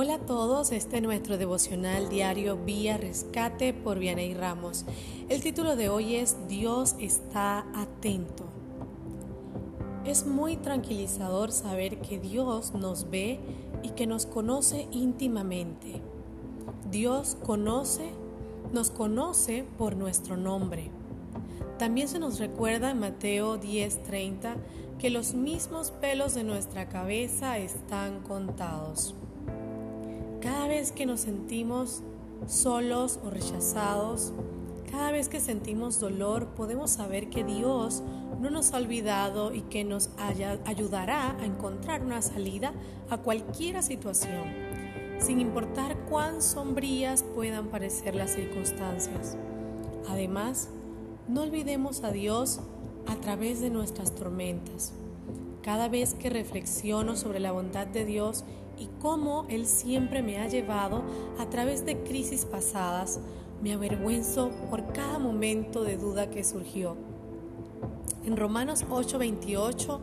Hola a todos, este es nuestro devocional diario Vía Rescate por Vianey Ramos. El título de hoy es Dios está atento. Es muy tranquilizador saber que Dios nos ve y que nos conoce íntimamente. Dios conoce, nos conoce por nuestro nombre. También se nos recuerda en Mateo 10:30 que los mismos pelos de nuestra cabeza están contados. Cada vez que nos sentimos solos o rechazados, cada vez que sentimos dolor, podemos saber que Dios no nos ha olvidado y que nos ayudará a encontrar una salida a cualquier situación, sin importar cuán sombrías puedan parecer las circunstancias. Además, no olvidemos a Dios a través de nuestras tormentas. Cada vez que reflexiono sobre la bondad de Dios y cómo Él siempre me ha llevado a través de crisis pasadas, me avergüenzo por cada momento de duda que surgió. En Romanos 8:28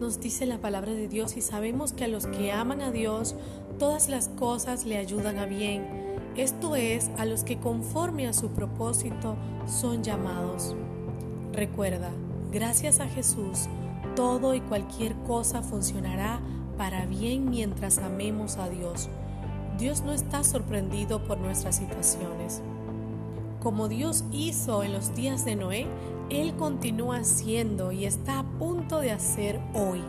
nos dice la palabra de Dios y sabemos que a los que aman a Dios, todas las cosas le ayudan a bien. Esto es, a los que conforme a su propósito son llamados. Recuerda, gracias a Jesús, todo y cualquier cosa funcionará para bien mientras amemos a Dios. Dios no está sorprendido por nuestras situaciones. Como Dios hizo en los días de Noé, Él continúa haciendo y está a punto de hacer hoy.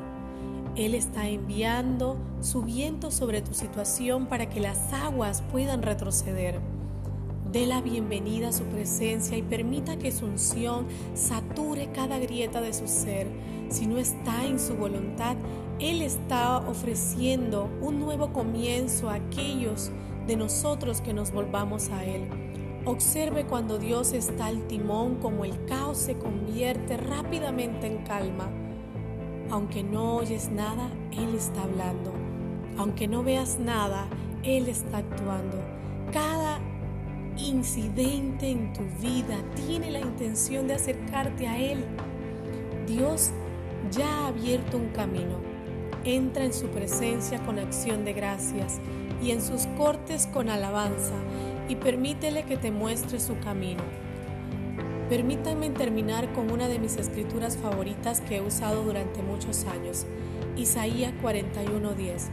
Él está enviando su viento sobre tu situación para que las aguas puedan retroceder. Dé la bienvenida a su presencia y permita que su unción sature cada grieta de su ser. Si no está en su voluntad, Él está ofreciendo un nuevo comienzo a aquellos de nosotros que nos volvamos a Él. Observe cuando Dios está al timón, como el caos se convierte rápidamente en calma. Aunque no oyes nada, Él está hablando. Aunque no veas nada, Él está actuando. Cada incidente en tu vida tiene la intención de acercarte a Él. Dios ya ha abierto un camino. Entra en su presencia con acción de gracias y en sus cortes con alabanza y permítele que te muestre su camino. Permítanme terminar con una de mis escrituras favoritas que he usado durante muchos años, Isaías 41:10.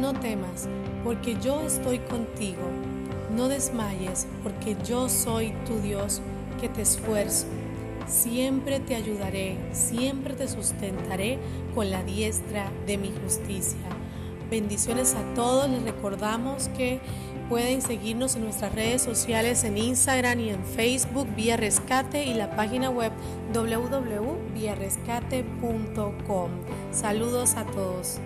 No temas, porque yo estoy contigo no desmayes, porque yo soy tu Dios que te esfuerzo. Siempre te ayudaré, siempre te sustentaré con la diestra de mi justicia. Bendiciones a todos. Les recordamos que pueden seguirnos en nuestras redes sociales en Instagram y en Facebook vía rescate y la página web www.viarescate.com. Saludos a todos.